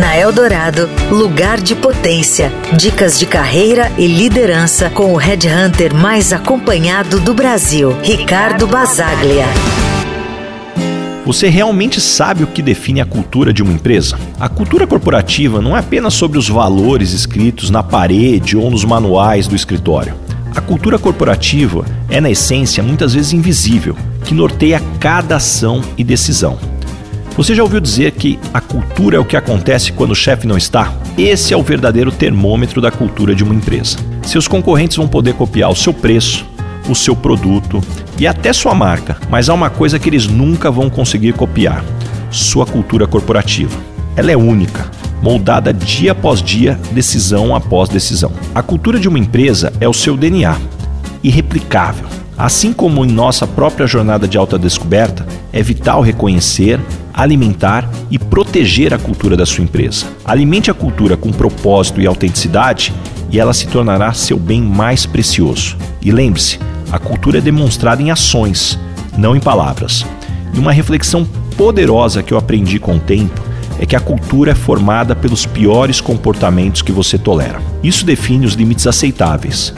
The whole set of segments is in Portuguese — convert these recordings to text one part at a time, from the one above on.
Na Eldorado, lugar de potência. Dicas de carreira e liderança com o headhunter mais acompanhado do Brasil, Ricardo Basaglia. Você realmente sabe o que define a cultura de uma empresa? A cultura corporativa não é apenas sobre os valores escritos na parede ou nos manuais do escritório. A cultura corporativa é, na essência, muitas vezes invisível, que norteia cada ação e decisão. Você já ouviu dizer que a cultura é o que acontece quando o chefe não está? Esse é o verdadeiro termômetro da cultura de uma empresa. Seus concorrentes vão poder copiar o seu preço, o seu produto e até sua marca, mas há uma coisa que eles nunca vão conseguir copiar: sua cultura corporativa. Ela é única, moldada dia após dia, decisão após decisão. A cultura de uma empresa é o seu DNA, irreplicável. Assim como em nossa própria jornada de autodescoberta, é vital reconhecer, alimentar e proteger a cultura da sua empresa. Alimente a cultura com propósito e autenticidade e ela se tornará seu bem mais precioso. E lembre-se, a cultura é demonstrada em ações, não em palavras. E uma reflexão poderosa que eu aprendi com o tempo é que a cultura é formada pelos piores comportamentos que você tolera. Isso define os limites aceitáveis.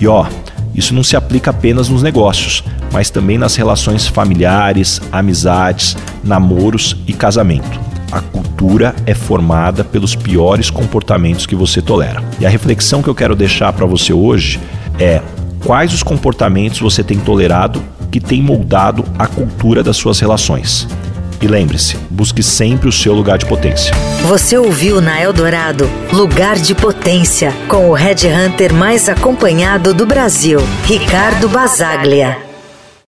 E ó, isso não se aplica apenas nos negócios, mas também nas relações familiares, amizades, namoros e casamento. A cultura é formada pelos piores comportamentos que você tolera. E a reflexão que eu quero deixar para você hoje é quais os comportamentos você tem tolerado que tem moldado a cultura das suas relações. E lembre-se, busque sempre o seu lugar de potência. Você ouviu na Eldorado Lugar de Potência, com o Red Hunter mais acompanhado do Brasil, Ricardo Basaglia.